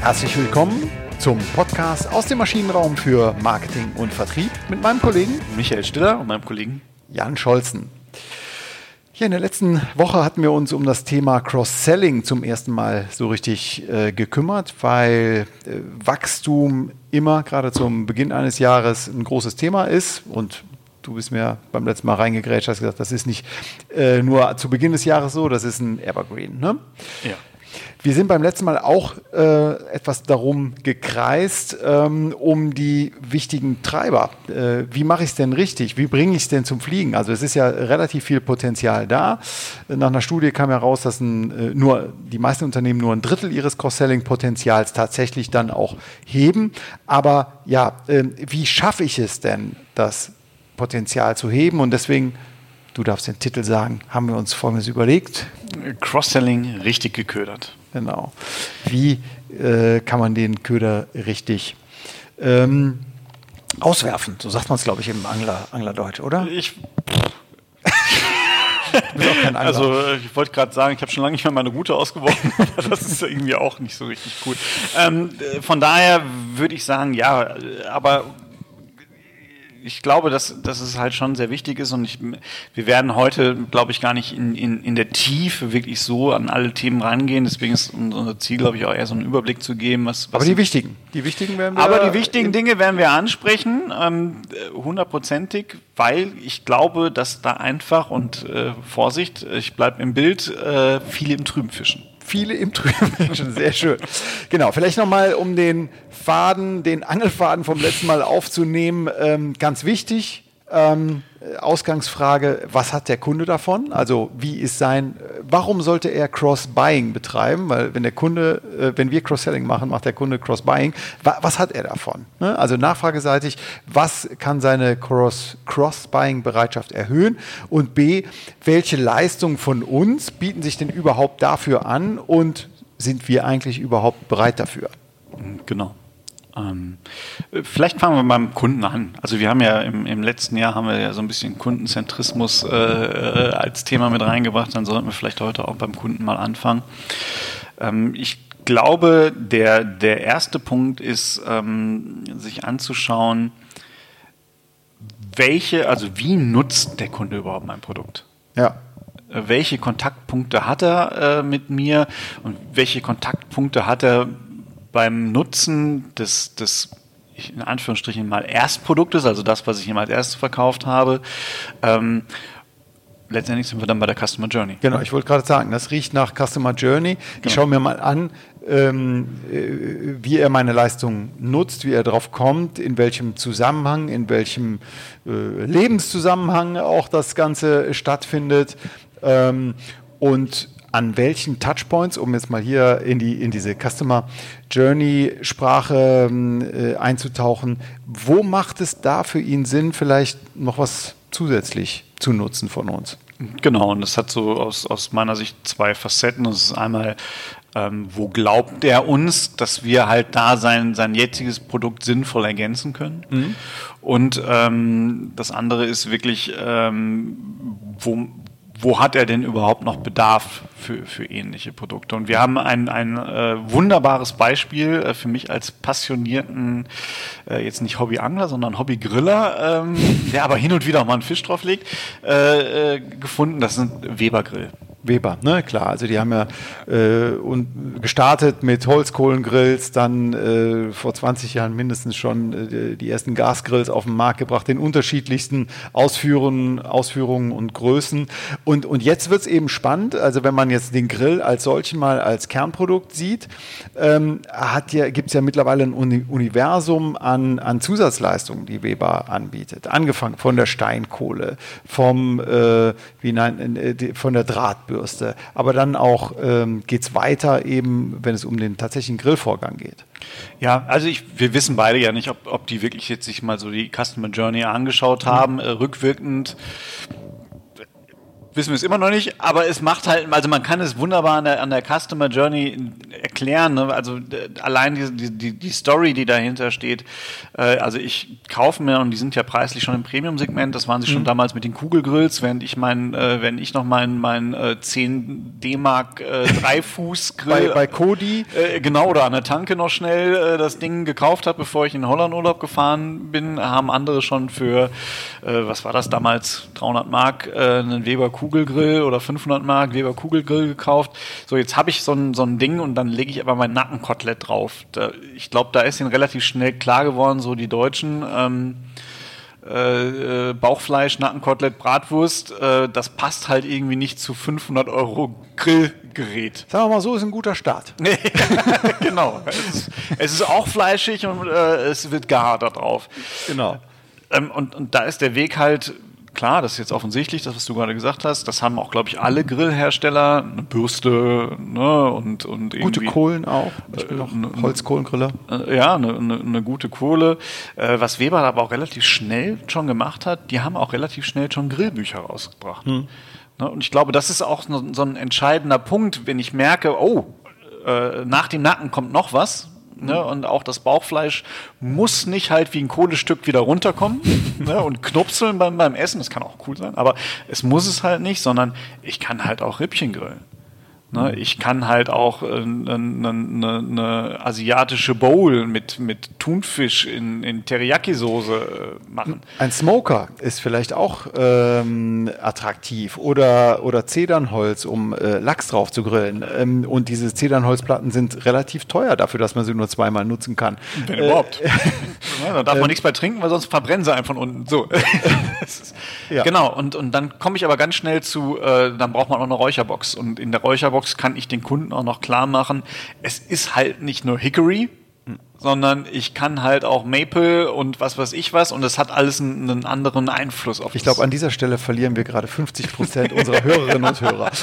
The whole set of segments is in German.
Herzlich willkommen zum Podcast aus dem Maschinenraum für Marketing und Vertrieb mit meinem Kollegen Michael Stiller und meinem Kollegen Jan Scholzen. Hier in der letzten Woche hatten wir uns um das Thema Cross-Selling zum ersten Mal so richtig äh, gekümmert, weil äh, Wachstum immer gerade zum Beginn eines Jahres ein großes Thema ist und du bist mir beim letzten Mal reingegrätscht, hast gesagt, das ist nicht äh, nur zu Beginn des Jahres so, das ist ein Evergreen. Ne? Ja. Wir sind beim letzten Mal auch äh, etwas darum gekreist, ähm, um die wichtigen Treiber. Äh, wie mache ich es denn richtig? Wie bringe ich es denn zum Fliegen? Also es ist ja relativ viel Potenzial da. Nach einer Studie kam heraus, dass ein, äh, nur die meisten Unternehmen nur ein Drittel ihres Cross-Selling-Potenzials tatsächlich dann auch heben. Aber ja, ähm, wie schaffe ich es denn, das Potenzial zu heben? Und deswegen du darfst den Titel sagen, haben wir uns Folgendes überlegt. Cross-Selling richtig geködert. Genau. Wie äh, kann man den Köder richtig ähm, auswerfen? So sagt man es, glaube ich, im Angler, Anglerdeutsch, oder? Ich. also ich wollte gerade sagen, ich habe schon lange nicht mehr meine Route ausgeworfen, aber das ist irgendwie auch nicht so richtig cool. Ähm, von daher würde ich sagen, ja, aber ich glaube, dass, dass es halt schon sehr wichtig ist und ich, wir werden heute, glaube ich, gar nicht in, in, in der Tiefe wirklich so an alle Themen rangehen. Deswegen ist unser Ziel, glaube ich, auch eher so einen Überblick zu geben. Was, was aber die wichtigen, die wichtigen werden wir. Aber die wichtigen Dinge werden wir ansprechen, ähm, hundertprozentig, weil ich glaube, dass da einfach und äh, Vorsicht, ich bleibe im Bild, äh, viele im Trüben fischen viele im Trüben Menschen. Sehr schön. Genau, vielleicht nochmal, um den Faden, den Angelfaden vom letzten Mal aufzunehmen, ähm, ganz wichtig. Ähm, Ausgangsfrage, was hat der Kunde davon? Also wie ist sein, warum sollte er Cross-Buying betreiben? Weil wenn der Kunde, äh, wenn wir Cross-Selling machen, macht der Kunde Cross-Buying. Was hat er davon? Ne? Also nachfrageseitig, was kann seine Cross-Buying-Bereitschaft erhöhen? Und B, welche Leistungen von uns bieten sich denn überhaupt dafür an und sind wir eigentlich überhaupt bereit dafür? Genau. Ähm, vielleicht fangen wir beim Kunden an. Also wir haben ja im, im, letzten Jahr haben wir ja so ein bisschen Kundenzentrismus äh, äh, als Thema mit reingebracht. Dann sollten wir vielleicht heute auch beim Kunden mal anfangen. Ähm, ich glaube, der, der erste Punkt ist, ähm, sich anzuschauen, welche, also wie nutzt der Kunde überhaupt mein Produkt? Ja äh, welche Kontaktpunkte hat er äh, mit mir und welche Kontaktpunkte hat er beim Nutzen des, des in Anführungsstrichen mal Erstproduktes, also das, was ich ihm als erstes verkauft habe, ähm, letztendlich sind wir dann bei der Customer Journey. Genau, ich wollte gerade sagen, das riecht nach Customer Journey. Ich genau. schaue mir mal an, ähm, äh, wie er meine Leistung nutzt, wie er darauf kommt, in welchem Zusammenhang, in welchem äh, Lebenszusammenhang auch das Ganze stattfindet. Ähm, und an welchen Touchpoints, um jetzt mal hier in, die, in diese Customer Journey Sprache äh, einzutauchen, wo macht es da für ihn Sinn, vielleicht noch was zusätzlich zu nutzen von uns? Genau, und das hat so aus, aus meiner Sicht zwei Facetten. Das ist einmal, ähm, wo glaubt er uns, dass wir halt da sein, sein jetziges Produkt sinnvoll ergänzen können? Mhm. Und ähm, das andere ist wirklich, ähm, wo, wo hat er denn überhaupt noch Bedarf für, für ähnliche Produkte? Und wir haben ein, ein äh, wunderbares Beispiel äh, für mich als passionierten, äh, jetzt nicht Hobbyangler, sondern Hobbygriller, ähm, der aber hin und wieder auch mal einen Fisch drauflegt, äh, äh, gefunden. Das ein Weber-Grill. Weber, ne, klar. Also die haben ja äh, und gestartet mit Holzkohlengrills, dann äh, vor 20 Jahren mindestens schon äh, die ersten Gasgrills auf den Markt gebracht, in unterschiedlichsten Ausführungen, Ausführungen und Größen. Und, und jetzt wird es eben spannend, also wenn man jetzt den Grill als solchen mal als Kernprodukt sieht, ähm, ja, gibt es ja mittlerweile ein Universum an, an Zusatzleistungen, die Weber anbietet. Angefangen von der Steinkohle, vom, äh, wie nein, äh, von der Draht Bürste. Aber dann auch ähm, geht es weiter, eben wenn es um den tatsächlichen Grillvorgang geht. Ja, also ich, wir wissen beide ja nicht, ob, ob die wirklich jetzt sich mal so die Customer Journey angeschaut haben, mhm. äh, rückwirkend wissen wir es immer noch nicht, aber es macht halt, also man kann es wunderbar an der, an der Customer Journey erklären. Ne? Also äh, allein die, die, die Story, die dahinter steht. Äh, also ich kaufe mir, und die sind ja preislich schon im Premium-Segment, das waren sie schon mhm. damals mit den Kugelgrills, während ich mein, äh, wenn ich noch mein, mein äh, 10 D-Mark äh, Dreifuß-Grill. bei, bei Cody. Äh, genau, oder an der Tanke noch schnell äh, das Ding gekauft habe, bevor ich in Holland Urlaub gefahren bin, haben andere schon für, äh, was war das damals, 300 Mark, äh, einen Weber Kugelgrill oder 500 Mark Weber Kugelgrill gekauft. So, jetzt habe ich so ein, so ein Ding und dann lege ich aber mein Nackenkotelett drauf. Da, ich glaube, da ist ihnen relativ schnell klar geworden, so die Deutschen. Ähm, äh, äh, Bauchfleisch, Nackenkotelett, Bratwurst, äh, das passt halt irgendwie nicht zu 500 Euro Grillgerät. Sagen wir mal so, ist ein guter Start. genau. Es, es, ist auch fleischig und äh, es wird gar da drauf. Genau. Ähm, und, und da ist der Weg halt klar, das ist jetzt offensichtlich, das, was du gerade gesagt hast. Das haben auch, glaube ich, alle Grillhersteller. Eine Bürste ne, und, und Gute Kohlen auch. Ich bin noch äh, Holzkohlengriller. Äh, ja, eine, eine, eine, gute Kohle. Äh, was Weber aber auch relativ schnell schon gemacht hat, die haben auch relativ schnell schon Grillbücher rausgebracht. Hm. Ne, und ich glaube, das ist auch so ein entscheidender Punkt, wenn ich merke, oh, äh, nach dem Nacken kommt noch was, Ne? Und auch das Bauchfleisch muss nicht halt wie ein Kohlestück wieder runterkommen ne? und knupseln beim, beim Essen. Das kann auch cool sein, aber es muss es halt nicht, sondern ich kann halt auch Rippchen grillen. Ne, ich kann halt auch eine äh, ne, ne, ne asiatische Bowl mit, mit Thunfisch in, in Teriyaki-Soße äh, machen. Ein Smoker ist vielleicht auch ähm, attraktiv oder, oder Zedernholz, um äh, Lachs drauf zu grillen. Ähm, und diese Zedernholzplatten sind relativ teuer dafür, dass man sie nur zweimal nutzen kann. Wenn äh, überhaupt. ja, da darf man nichts bei trinken, weil sonst verbrennen sie einfach von unten. So. ja. Genau, und, und dann komme ich aber ganz schnell zu, äh, dann braucht man auch eine Räucherbox. Und in der Räucherbox Dropbox kann ich den Kunden auch noch klar machen, es ist halt nicht nur Hickory, sondern ich kann halt auch Maple und was weiß ich was und es hat alles einen, einen anderen Einfluss auf Ich glaube, an dieser Stelle verlieren wir gerade 50 Prozent unserer Hörerinnen und Hörer.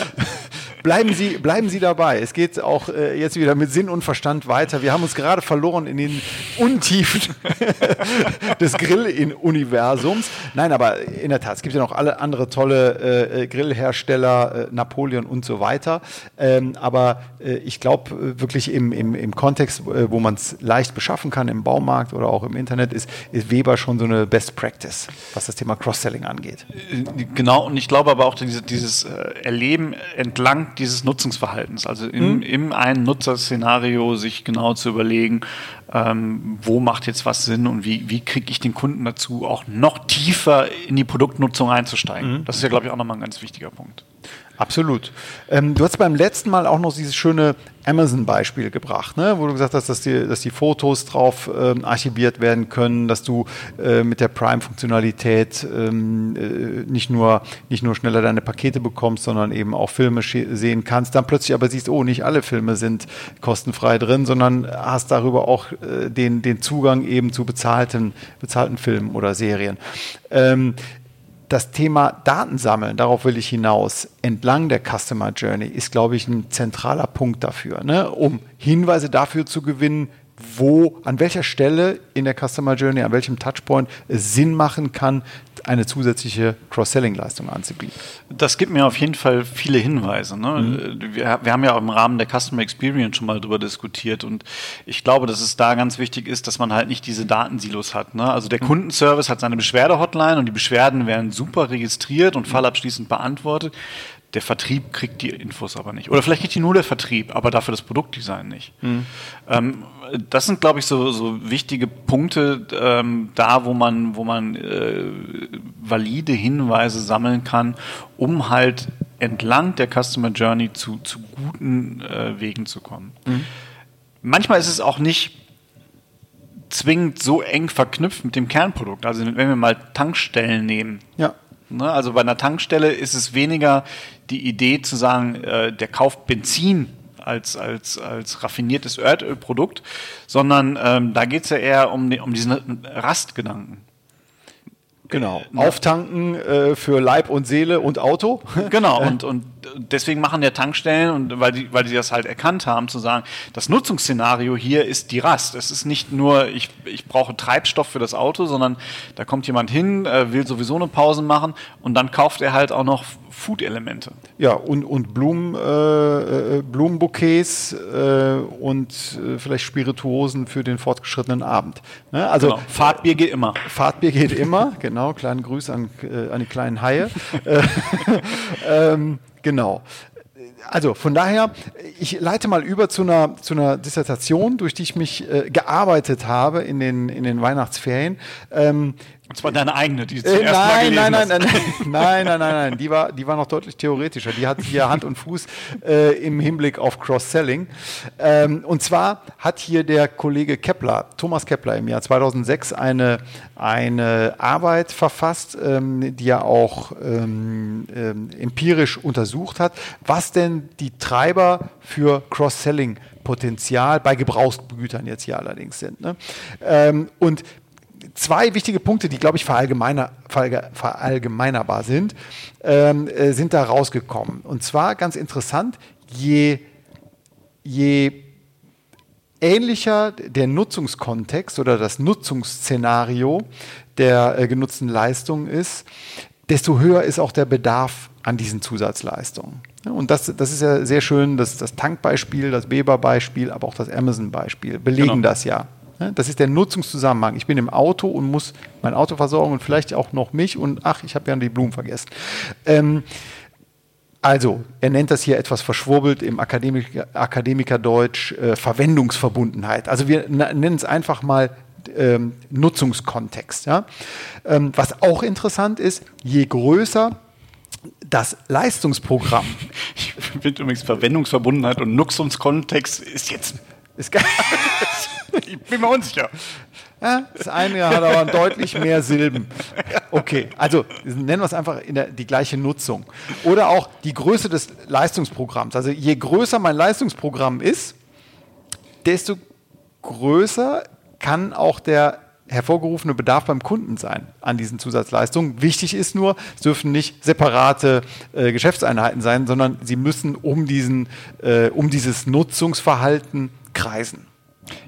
bleiben Sie, bleiben Sie dabei. Es geht auch äh, jetzt wieder mit Sinn und Verstand weiter. Wir haben uns gerade verloren in den Untiefen des Grill-Universums. Nein, aber in der Tat, es gibt ja noch alle andere tolle äh, Grillhersteller, äh, Napoleon und so weiter. Ähm, aber äh, ich glaube äh, wirklich im, im, im Kontext, äh, wo man es leicht beschaffen kann, im Baumarkt oder auch im Internet, ist, ist Weber schon so eine Best Practice, was das Thema Cross-Selling angeht. Genau, und ich glaube aber auch diese, dieses Erleben entlang dieses Nutzungsverhaltens. Also in, mhm. in einem Nutzerszenario sich genau zu überlegen, ähm, wo macht jetzt was Sinn und wie, wie kriege ich den Kunden dazu, auch noch tiefer in die Produktnutzung einzusteigen. Mhm. Das ist ja, glaube ich, auch nochmal ein ganz wichtiger Punkt. Absolut. Ähm, du hast beim letzten Mal auch noch dieses schöne Amazon-Beispiel gebracht, ne? wo du gesagt hast, dass die, dass die Fotos drauf ähm, archiviert werden können, dass du äh, mit der Prime-Funktionalität ähm, äh, nicht, nur, nicht nur schneller deine Pakete bekommst, sondern eben auch Filme sehen kannst. Dann plötzlich aber siehst, oh, nicht alle Filme sind kostenfrei drin, sondern hast darüber auch äh, den, den Zugang eben zu bezahlten, bezahlten Filmen oder Serien. Ähm, das Thema Datensammeln, darauf will ich hinaus, entlang der Customer Journey ist, glaube ich, ein zentraler Punkt dafür, ne? um Hinweise dafür zu gewinnen, wo, an welcher Stelle in der Customer Journey, an welchem Touchpoint es Sinn machen kann, eine zusätzliche Cross-Selling-Leistung anzubieten. Das gibt mir auf jeden Fall viele Hinweise. Ne? Mhm. Wir, wir, haben ja auch im Rahmen der Customer Experience schon mal darüber diskutiert und ich glaube, dass es da ganz wichtig ist, dass man halt nicht diese Datensilos hat. Ne? Also der mhm. Kundenservice hat seine Beschwerde-Hotline und die Beschwerden werden super registriert und mhm. fallabschließend beantwortet. Der Vertrieb kriegt die Infos aber nicht. Oder vielleicht kriegt die nur der Vertrieb, aber dafür das Produktdesign nicht. Mhm. Ähm, das sind, glaube ich, so, so wichtige Punkte ähm, da, wo man, wo man äh, valide Hinweise sammeln kann, um halt entlang der Customer Journey zu, zu guten äh, Wegen zu kommen. Mhm. Manchmal ist es auch nicht zwingend so eng verknüpft mit dem Kernprodukt. Also wenn wir mal Tankstellen nehmen. Ja. Ne, also bei einer Tankstelle ist es weniger die Idee zu sagen, äh, der kauft Benzin als, als, als raffiniertes Erdölprodukt, sondern ähm, da geht es ja eher um, um diesen Rastgedanken. Genau. Auftanken äh, für Leib und Seele und Auto. Genau. Und, und deswegen machen ja Tankstellen und weil die, weil die das halt erkannt haben, zu sagen, das Nutzungsszenario hier ist die Rast. Es ist nicht nur, ich, ich brauche Treibstoff für das Auto, sondern da kommt jemand hin, äh, will sowieso eine Pause machen und dann kauft er halt auch noch Food-Elemente. Ja, und, und Blumen, äh, äh Blumenbouquets äh, und äh, vielleicht Spirituosen für den fortgeschrittenen Abend. Ne? Also genau. Fahrtbier geht immer. Fahrtbier geht immer, genau. Kleinen Grüß an, äh, an die kleinen Haie. ähm, genau also von daher, ich leite mal über zu einer, zu einer Dissertation, durch die ich mich äh, gearbeitet habe in den, in den Weihnachtsferien. Ähm, und zwar deine eigene, die du äh, zuerst nein, mal nein, nein, nein, nein, nein, nein, nein, nein, die war, die war noch deutlich theoretischer. Die hat hier Hand und Fuß äh, im Hinblick auf Cross-Selling. Ähm, und zwar hat hier der Kollege Kepler, Thomas Kepler, im Jahr 2006 eine, eine Arbeit verfasst, ähm, die er auch ähm, ähm, empirisch untersucht hat, was denn die Treiber für Cross-Selling Potenzial bei Gebrauchsgütern jetzt hier allerdings sind. Ne? Ähm, und zwei wichtige Punkte, die, glaube ich, verallgemeiner, verallgemeinerbar sind, ähm, äh, sind da rausgekommen. Und zwar ganz interessant, je, je ähnlicher der Nutzungskontext oder das Nutzungsszenario der äh, genutzten Leistung ist, desto höher ist auch der Bedarf an diesen Zusatzleistungen. Und das, das ist ja sehr schön, das, das Tankbeispiel, das Weber-Beispiel, aber auch das Amazon-Beispiel belegen genau. das ja. Ne? Das ist der Nutzungszusammenhang. Ich bin im Auto und muss mein Auto versorgen und vielleicht auch noch mich und ach, ich habe ja die Blumen vergessen. Ähm, also, er nennt das hier etwas verschwurbelt im Akademiker, Akademikerdeutsch äh, Verwendungsverbundenheit. Also wir nennen es einfach mal ähm, Nutzungskontext. Ja? Ähm, was auch interessant ist, je größer das Leistungsprogramm. Ich finde übrigens Verwendungsverbundenheit und Nutzungskontext ist jetzt. Ist ich bin mir unsicher. Ja, das eine hat aber deutlich mehr Silben. Okay, also nennen wir es einfach in der, die gleiche Nutzung. Oder auch die Größe des Leistungsprogramms. Also je größer mein Leistungsprogramm ist, desto größer kann auch der hervorgerufene Bedarf beim Kunden sein an diesen Zusatzleistungen. Wichtig ist nur, es dürfen nicht separate äh, Geschäftseinheiten sein, sondern sie müssen um, diesen, äh, um dieses Nutzungsverhalten kreisen.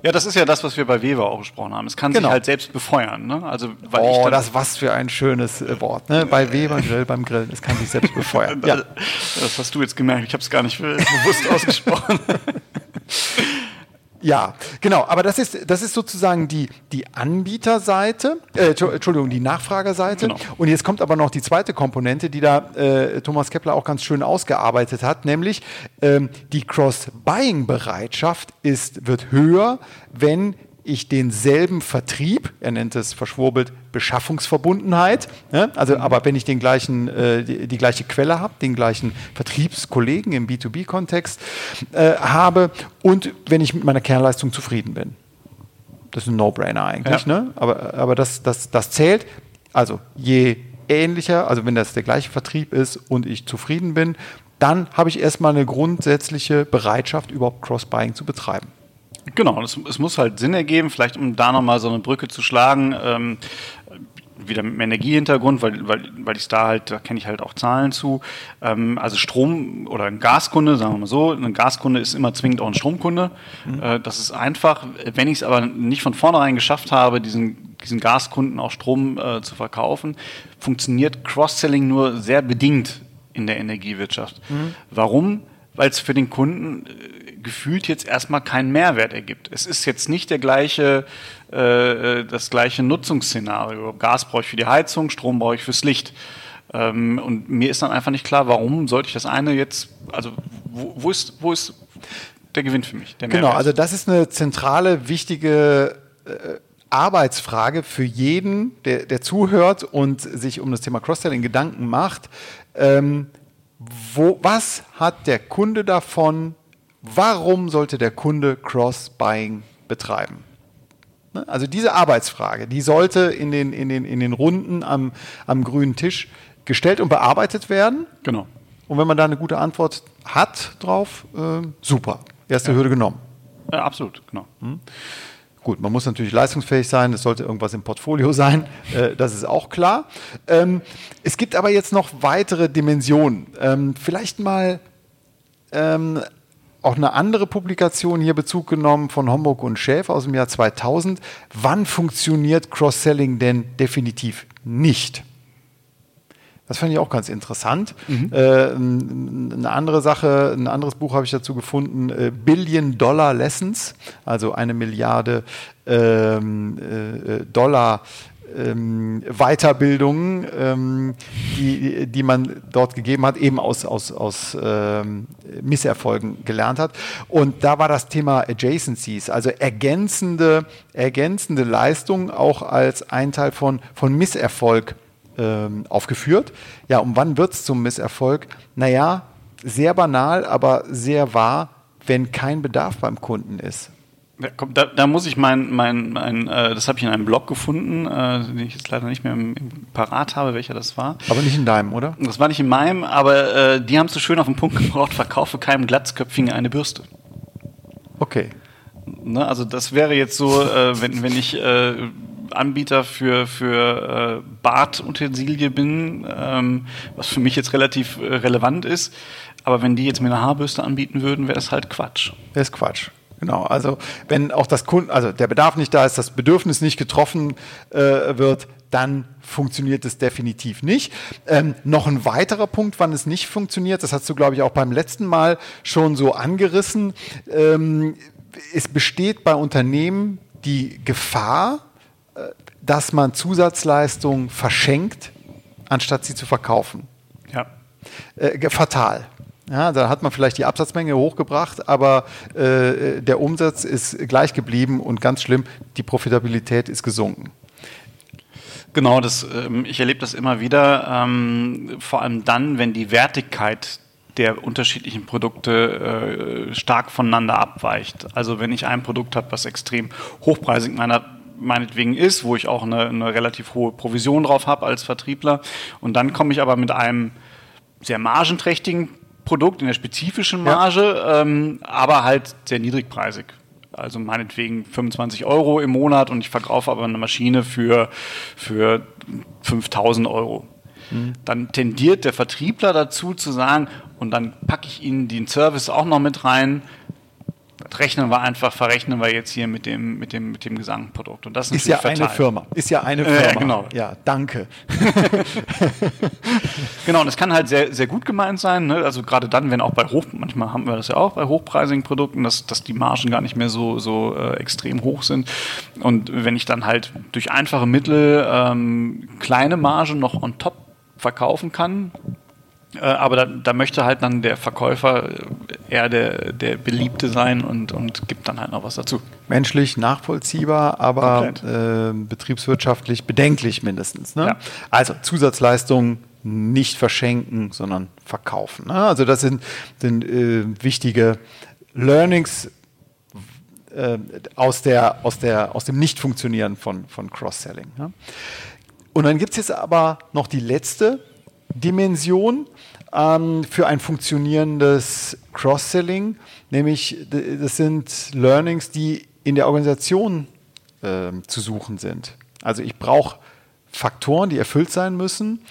Ja, das ist ja das, was wir bei Weber auch gesprochen haben. Es kann genau. sich halt selbst befeuern. Ne? Also, weil oh, ich das was für ein schönes äh, Wort. Ne? Bei Weber Grill beim Grillen, es kann sich selbst befeuern. ja. Das hast du jetzt gemerkt. Ich habe es gar nicht bewusst ausgesprochen. Ja, genau. Aber das ist, das ist sozusagen die, die Anbieterseite, äh, Entschuldigung, die Nachfragerseite. Genau. Und jetzt kommt aber noch die zweite Komponente, die da äh, Thomas Kepler auch ganz schön ausgearbeitet hat, nämlich ähm, die Cross-Buying-Bereitschaft ist, wird höher, wenn ich denselben Vertrieb, er nennt es verschwurbelt Beschaffungsverbundenheit, ne? also mhm. aber wenn ich den gleichen, äh, die, die, gleiche Quelle habe, den gleichen Vertriebskollegen im B2B-Kontext äh, habe und wenn ich mit meiner Kernleistung zufrieden bin. Das ist ein No-Brainer eigentlich, ja. ne? aber, aber das, das, das zählt. Also je ähnlicher, also wenn das der gleiche Vertrieb ist und ich zufrieden bin, dann habe ich erstmal eine grundsätzliche Bereitschaft, überhaupt Cross-Buying zu betreiben. Genau, es, es, muss halt Sinn ergeben, vielleicht um da nochmal so eine Brücke zu schlagen, ähm, wieder mit dem Energiehintergrund, weil, weil, weil ich da halt, da kenne ich halt auch Zahlen zu. Ähm, also Strom oder ein Gaskunde, sagen wir mal so, ein Gaskunde ist immer zwingend auch ein Stromkunde. Mhm. Äh, das ist einfach. Wenn ich es aber nicht von vornherein geschafft habe, diesen, diesen Gaskunden auch Strom äh, zu verkaufen, funktioniert Cross-Selling nur sehr bedingt in der Energiewirtschaft. Mhm. Warum? Weil es für den Kunden äh, gefühlt jetzt erstmal keinen Mehrwert ergibt. Es ist jetzt nicht der gleiche, äh, das gleiche Nutzungsszenario. Gas brauche ich für die Heizung, Strom brauche ich fürs Licht. Ähm, und mir ist dann einfach nicht klar, warum sollte ich das eine jetzt, also wo, wo ist, wo ist der Gewinn für mich? genau, also das ist eine zentrale, wichtige äh, Arbeitsfrage für jeden, der, der zuhört und sich um das Thema Cross-Selling Gedanken macht. Ähm, wo, was hat der Kunde davon, warum sollte der Kunde Cross-Buying betreiben? Ne? Also diese Arbeitsfrage, die sollte in den, in den, in den Runden am, am grünen Tisch gestellt und bearbeitet werden. Genau. Und wenn man da eine gute Antwort hat drauf, äh, super. Erste ja. Hürde genommen. Ja, absolut, genau. Hm? Gut, man muss natürlich leistungsfähig sein, es sollte irgendwas im Portfolio sein, äh, das ist auch klar. Ähm, es gibt aber jetzt noch weitere Dimensionen. Ähm, vielleicht mal ähm, auch eine andere Publikation hier Bezug genommen von Homburg und Schäfer aus dem Jahr 2000. Wann funktioniert Cross-Selling denn definitiv nicht? Das fand ich auch ganz interessant. Mhm. Äh, eine andere Sache, ein anderes Buch habe ich dazu gefunden, äh, Billion Dollar Lessons, also eine Milliarde ähm, äh, Dollar ähm, Weiterbildungen, ähm, die, die man dort gegeben hat, eben aus, aus, aus ähm, Misserfolgen gelernt hat. Und da war das Thema Adjacencies, also ergänzende, ergänzende Leistungen auch als ein Teil von, von Misserfolg ähm, aufgeführt. Ja, und wann wird es zum Misserfolg? Naja, sehr banal, aber sehr wahr, wenn kein Bedarf beim Kunden ist. Ja, komm, da, da, muss ich mein, mein, mein äh, das habe ich in einem Blog gefunden, äh, den ich jetzt leider nicht mehr im, im, Parat habe, welcher das war. Aber nicht in deinem, oder? Das war nicht in meinem, aber äh, die haben es so schön auf den Punkt gebracht, verkaufe keinem Glatzköpfigen eine Bürste. Okay. Ne, also das wäre jetzt so, äh, wenn, wenn ich äh, Anbieter für, für äh, Bartutensilie bin, ähm, was für mich jetzt relativ äh, relevant ist. Aber wenn die jetzt mir eine Haarbürste anbieten würden, wäre das halt Quatsch. Das ist Quatsch. Genau, also wenn auch das Kunden, also der Bedarf nicht da ist, das Bedürfnis nicht getroffen äh, wird, dann funktioniert es definitiv nicht. Ähm, noch ein weiterer Punkt, wann es nicht funktioniert, das hast du, glaube ich, auch beim letzten Mal schon so angerissen. Ähm, es besteht bei Unternehmen die Gefahr, dass man Zusatzleistungen verschenkt, anstatt sie zu verkaufen. Ja. Äh, fatal. Ja, da hat man vielleicht die Absatzmenge hochgebracht, aber äh, der Umsatz ist gleich geblieben und ganz schlimm, die Profitabilität ist gesunken. Genau, das, ähm, ich erlebe das immer wieder, ähm, vor allem dann, wenn die Wertigkeit der unterschiedlichen Produkte äh, stark voneinander abweicht. Also wenn ich ein Produkt habe, was extrem hochpreisig meiner meinetwegen ist, wo ich auch eine, eine relativ hohe Provision drauf habe als Vertriebler. Und dann komme ich aber mit einem sehr margenträchtigen Produkt in der spezifischen Marge, ja. ähm, aber halt sehr niedrigpreisig. Also meinetwegen 25 Euro im Monat und ich verkaufe aber eine Maschine für, für 5000 Euro. Mhm. Dann tendiert der Vertriebler dazu zu sagen, und dann packe ich Ihnen den Service auch noch mit rein, rechnen wir einfach, verrechnen wir jetzt hier mit dem, mit dem, mit dem Gesamtprodukt. Und das ist, ist ja fatal. eine Firma. Ist ja eine Firma. Äh, genau. Ja, danke. genau, und es kann halt sehr, sehr gut gemeint sein. Ne? Also gerade dann, wenn auch bei Hoch, manchmal haben wir das ja auch bei hochpreisigen Produkten, dass, dass die Margen gar nicht mehr so, so äh, extrem hoch sind. Und wenn ich dann halt durch einfache Mittel ähm, kleine Margen noch on top verkaufen kann, äh, aber da, da, möchte halt dann der Verkäufer eher der, der Beliebte sein und, und gibt dann halt noch was dazu. Menschlich nachvollziehbar, aber äh, betriebswirtschaftlich bedenklich mindestens. Ne? Ja. Also Zusatzleistungen nicht verschenken, sondern verkaufen. Ne? Also das sind, sind äh, wichtige Learnings äh, aus, der, aus, der, aus dem Nicht-Funktionieren von, von Cross-Selling. Ne? Und dann gibt es jetzt aber noch die letzte Dimension ähm, für ein funktionierendes Cross-Selling, nämlich das sind Learnings, die in der Organisation äh, zu suchen sind. Also ich brauche Faktoren, die erfüllt sein müssen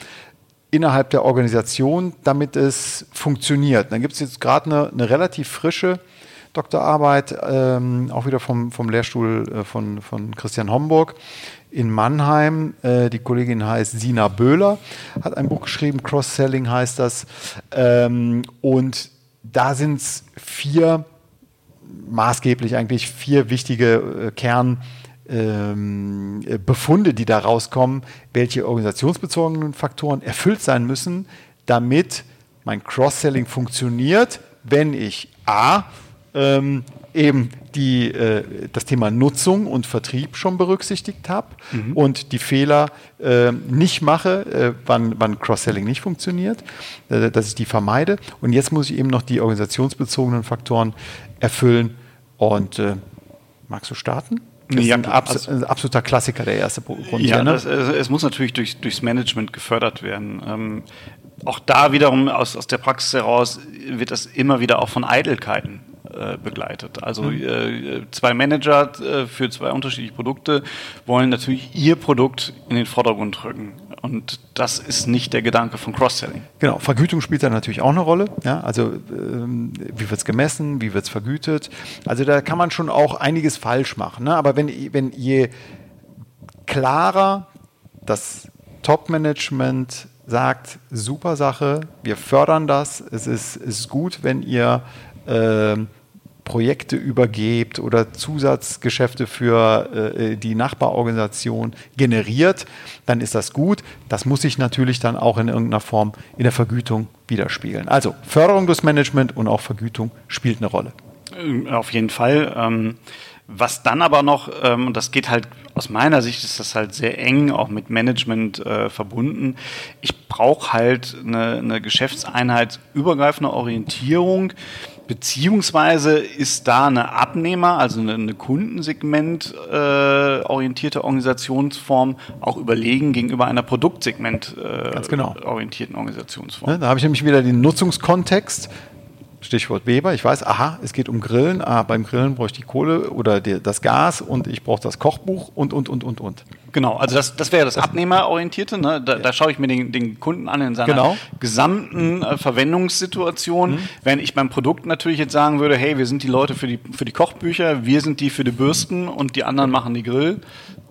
innerhalb der Organisation, damit es funktioniert. Dann gibt es jetzt gerade eine, eine, relativ frische Doktorarbeit, ähm, auch wieder vom, vom Lehrstuhl äh, von, von Christian Homburg, in Mannheim. Äh, die Kollegin heißt Sina Böhler, hat ein Buch geschrieben, Cross-Selling heißt das. Ähm, und da sind es vier, maßgeblich eigentlich vier wichtige äh, Kern. Ähm, Befunde, die da rauskommen, welche organisationsbezogenen Faktoren erfüllt sein müssen, damit mein Cross-Selling funktioniert, wenn ich A, ähm, eben die, äh, das Thema Nutzung und Vertrieb schon berücksichtigt habe mhm. und die Fehler äh, nicht mache, äh, wann, wann Cross-Selling nicht funktioniert, äh, dass ich die vermeide. Und jetzt muss ich eben noch die organisationsbezogenen Faktoren erfüllen. Und äh, magst du starten? Das ja, ist ein, abs also, absoluter Klassiker, der erste Grund. Ja, ne? das, es muss natürlich durch, durchs Management gefördert werden. Ähm, auch da wiederum aus, aus der Praxis heraus wird das immer wieder auch von Eitelkeiten äh, begleitet. Also mhm. äh, zwei Manager äh, für zwei unterschiedliche Produkte wollen natürlich ihr Produkt in den Vordergrund drücken. Und das ist nicht der Gedanke von Cross-Selling. Genau, Vergütung spielt da natürlich auch eine Rolle. Ja, also ähm, wie wird es gemessen, wie wird es vergütet. Also da kann man schon auch einiges falsch machen. Ne? Aber wenn, wenn je klarer das Top-Management sagt, super Sache, wir fördern das, es ist, es ist gut, wenn ihr äh, Projekte übergebt oder Zusatzgeschäfte für äh, die Nachbarorganisation generiert, dann ist das gut. Das muss sich natürlich dann auch in irgendeiner Form in der Vergütung widerspiegeln. Also Förderung des Management und auch Vergütung spielt eine Rolle. Auf jeden Fall. Ähm was dann aber noch, ähm, das geht halt aus meiner Sicht ist das halt sehr eng auch mit Management äh, verbunden. Ich brauche halt eine, eine Geschäftseinheit übergreifende Orientierung, beziehungsweise ist da eine Abnehmer, also eine, eine Kundensegment äh, orientierte Organisationsform auch überlegen gegenüber einer Produktsegment äh, genau. orientierten Organisationsform. Ne, da habe ich nämlich wieder den Nutzungskontext. Stichwort Weber. Ich weiß, aha, es geht um Grillen. Ah, beim Grillen brauche ich die Kohle oder die, das Gas und ich brauche das Kochbuch und, und, und, und, und. Genau, also das, das wäre das Abnehmerorientierte. Ne? Da, ja. da schaue ich mir den, den Kunden an in seiner genau. gesamten äh, Verwendungssituation. Mhm. Wenn ich beim Produkt natürlich jetzt sagen würde, hey, wir sind die Leute für die, für die Kochbücher, wir sind die für die Bürsten und die anderen machen die Grill.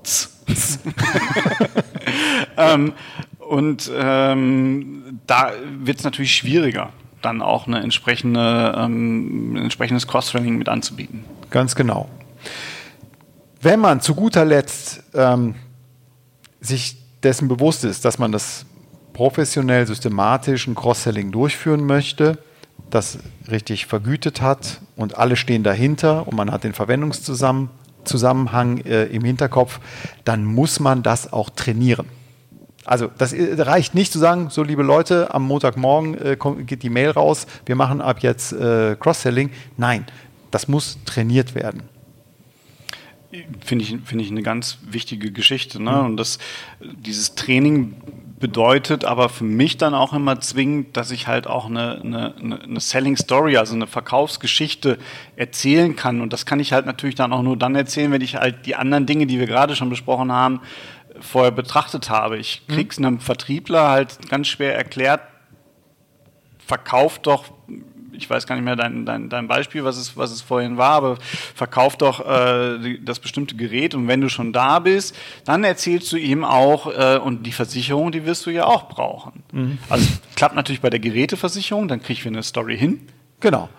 ähm, und ähm, da wird es natürlich schwieriger dann auch eine entsprechende, ähm, ein entsprechendes Cross-Training mit anzubieten. Ganz genau. Wenn man zu guter Letzt ähm, sich dessen bewusst ist, dass man das professionell, systematisch ein Cross-Selling durchführen möchte, das richtig vergütet hat und alle stehen dahinter und man hat den Verwendungszusammenhang äh, im Hinterkopf, dann muss man das auch trainieren. Also das reicht nicht zu sagen, so liebe Leute, am Montagmorgen äh, geht die Mail raus, wir machen ab jetzt äh, Cross-Selling. Nein, das muss trainiert werden. Finde ich, finde ich eine ganz wichtige Geschichte. Ne? Mhm. Und das, dieses Training bedeutet aber für mich dann auch immer zwingend, dass ich halt auch eine, eine, eine Selling Story, also eine Verkaufsgeschichte erzählen kann. Und das kann ich halt natürlich dann auch nur dann erzählen, wenn ich halt die anderen Dinge, die wir gerade schon besprochen haben, vorher betrachtet habe. Ich mhm. krieg's einem Vertriebler halt ganz schwer erklärt, verkauf doch, ich weiß gar nicht mehr dein, dein, dein Beispiel, was es, was es vorhin war, aber verkauf doch äh, das bestimmte Gerät und wenn du schon da bist, dann erzählst du ihm auch, äh, und die Versicherung, die wirst du ja auch brauchen. Mhm. Also klappt natürlich bei der Geräteversicherung, dann kriegen wir eine Story hin. Genau.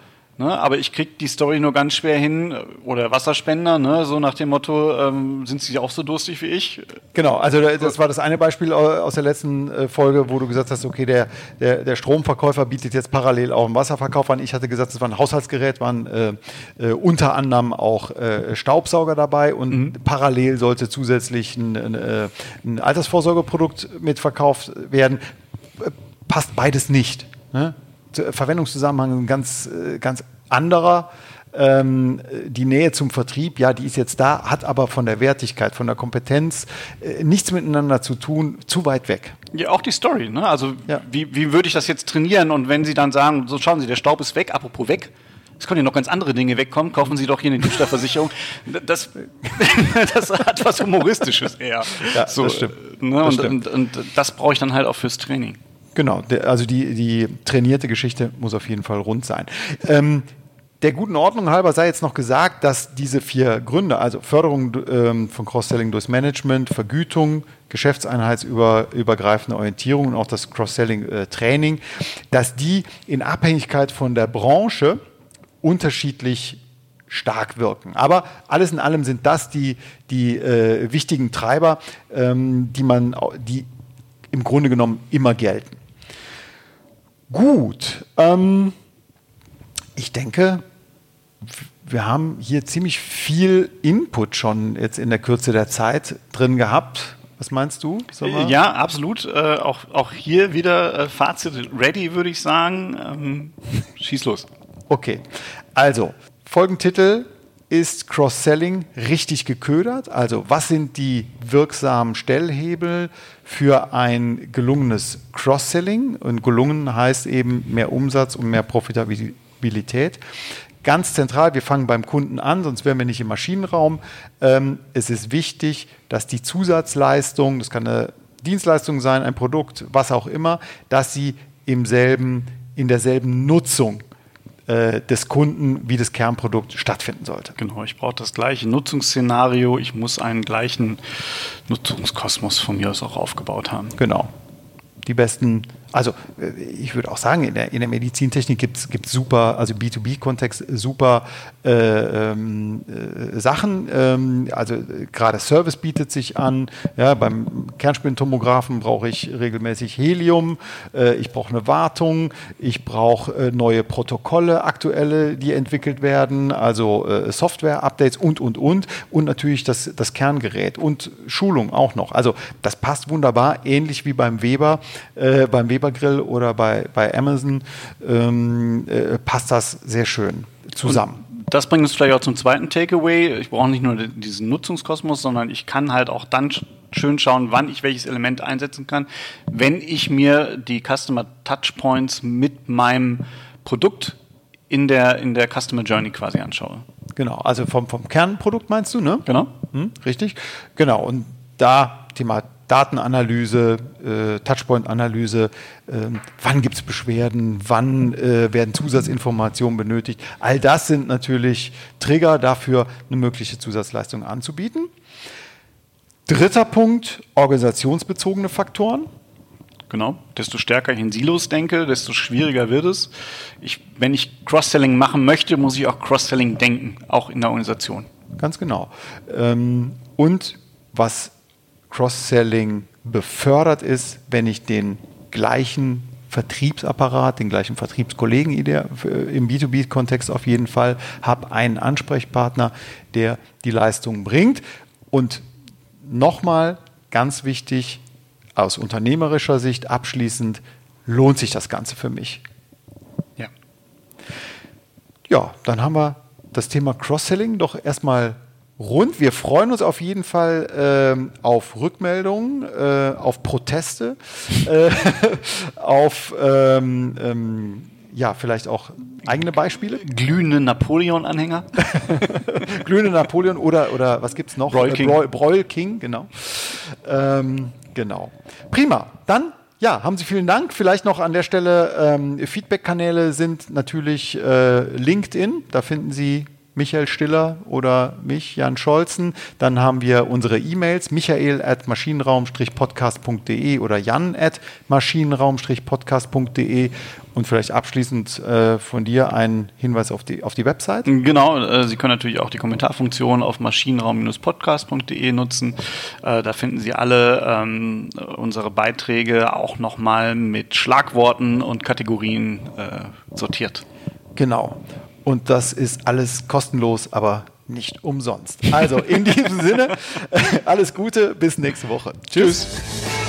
Ne, aber ich krieg die Story nur ganz schwer hin, oder Wasserspender, ne, so nach dem Motto, ähm, sind sie auch so durstig wie ich? Genau, also das war das eine Beispiel aus der letzten äh, Folge, wo du gesagt hast, okay, der, der, der Stromverkäufer bietet jetzt parallel auch einen Wasserverkauf an. Ich hatte gesagt, es war ein Haushaltsgerät, waren äh, äh, unter anderem auch äh, Staubsauger dabei und mhm. parallel sollte zusätzlich ein, ein, äh, ein Altersvorsorgeprodukt mitverkauft werden. Passt beides nicht. Ne? Verwendungszusammenhang ein ganz, äh, ganz anderer. Ähm, die Nähe zum Vertrieb, ja, die ist jetzt da, hat aber von der Wertigkeit, von der Kompetenz äh, nichts miteinander zu tun, zu weit weg. Ja, auch die Story, ne? Also ja. wie, wie würde ich das jetzt trainieren? Und wenn Sie dann sagen, so schauen Sie, der Staub ist weg, apropos weg, es können ja noch ganz andere Dinge wegkommen. Kaufen Sie doch hier eine Diebstahlversicherung. Das, das hat was Humoristisches eher. Ja, so, das stimmt. Ne? Das und, stimmt. Und, und, das brauche ich dann halt auch fürs Training. Genau, also die, die trainierte Geschichte muss auf jeden Fall rund sein. Ähm, der guten Ordnung halber sei jetzt noch gesagt, dass diese vier Gründe, also Förderung ähm, von Cross-Selling durchs Management, Vergütung, geschäftseinheitsübergreifende Orientierung und auch das Cross-Selling-Training, äh, dass die in Abhängigkeit von der Branche unterschiedlich stark wirken. Aber alles in allem sind das die, die äh, wichtigen Treiber, ähm, die man, die im Grunde genommen immer gelten. Gut. Ähm, ich denke, wir haben hier ziemlich viel Input schon jetzt in der Kürze der Zeit drin gehabt. Was meinst du? Sommer? Ja, absolut. Äh, auch, auch hier wieder äh, Fazit ready, würde ich sagen. Ähm, schieß los. Okay. Also, Folgentitel ist Cross-Selling richtig geködert? Also was sind die wirksamen Stellhebel für ein gelungenes Cross-Selling? Und gelungen heißt eben mehr Umsatz und mehr Profitabilität. ganz zentral, wir fangen beim Kunden an, sonst wären wir nicht im Maschinenraum. Ähm, es ist wichtig, dass die Zusatzleistung, das kann eine Dienstleistung sein, ein Produkt, was auch immer, dass sie im selben, in derselben Nutzung äh, des Kunden wie das Kernprodukt stattfinden sollte. Genau, ich brauche das gleiche Nutzungsszenario, ich muss einen gleichen Nutzungskosmos von mir aus auch aufgebaut haben. Genau. Die besten also äh, ich würde auch sagen, in der, in der Medizintechnik gibt es super, also B2B-Kontext, super äh, ähm, äh, Sachen. Ähm, also gerade Service bietet sich an. Ja, beim Kernspintomographen brauche ich regelmäßig Helium, äh, ich brauche eine Wartung, ich brauche äh, neue Protokolle, aktuelle, die entwickelt werden, also äh, Software-Updates und, und, und. Und natürlich das, das Kerngerät und Schulung auch noch. Also das passt wunderbar, ähnlich wie beim Weber. beim Weber Weber oder bei, bei Amazon ähm, äh, passt das sehr schön zusammen. Und das bringt uns vielleicht auch zum zweiten Takeaway. Ich brauche nicht nur diesen Nutzungskosmos, sondern ich kann halt auch dann schön schauen, wann ich welches Element einsetzen kann, wenn ich mir die Customer Touchpoints mit meinem Produkt in der, in der Customer Journey quasi anschaue. Genau, also vom, vom Kernprodukt meinst du, ne? Genau. Hm, richtig. Genau, und da Thema Datenanalyse, äh, Touchpoint-Analyse, äh, wann gibt es Beschwerden, wann äh, werden Zusatzinformationen benötigt. All das sind natürlich Trigger dafür, eine mögliche Zusatzleistung anzubieten. Dritter Punkt, organisationsbezogene Faktoren. Genau. Desto stärker ich in Silos denke, desto schwieriger wird es. Ich, wenn ich Cross-Selling machen möchte, muss ich auch Cross-Selling denken, auch in der Organisation. Ganz genau. Ähm, und was Cross-Selling befördert ist, wenn ich den gleichen Vertriebsapparat, den gleichen Vertriebskollegen im B2B-Kontext auf jeden Fall, habe einen Ansprechpartner, der die Leistung bringt. Und nochmal ganz wichtig, aus unternehmerischer Sicht abschließend, lohnt sich das Ganze für mich? Ja. Ja, dann haben wir das Thema Cross-Selling doch erstmal rund. Wir freuen uns auf jeden Fall ähm, auf Rückmeldungen, äh, auf Proteste, äh, auf ähm, ähm, ja, vielleicht auch eigene Beispiele. Glühende Napoleon-Anhänger. Glühende Napoleon oder, oder was gibt es noch? Broil King. Broil, Broil King, genau. Ähm, genau. Prima. Dann ja, haben Sie vielen Dank. Vielleicht noch an der Stelle, ähm, Feedback-Kanäle sind natürlich äh, LinkedIn. Da finden Sie Michael Stiller oder mich, Jan Scholzen. Dann haben wir unsere E-Mails, michael at maschinenraum-podcast.de oder jan at maschinenraum-podcast.de und vielleicht abschließend äh, von dir ein Hinweis auf die, auf die Website. Genau, äh, Sie können natürlich auch die Kommentarfunktion auf maschinenraum-podcast.de nutzen. Äh, da finden Sie alle ähm, unsere Beiträge auch nochmal mit Schlagworten und Kategorien äh, sortiert. Genau. Und das ist alles kostenlos, aber nicht umsonst. Also in diesem Sinne, alles Gute, bis nächste Woche. Tschüss. Tschüss.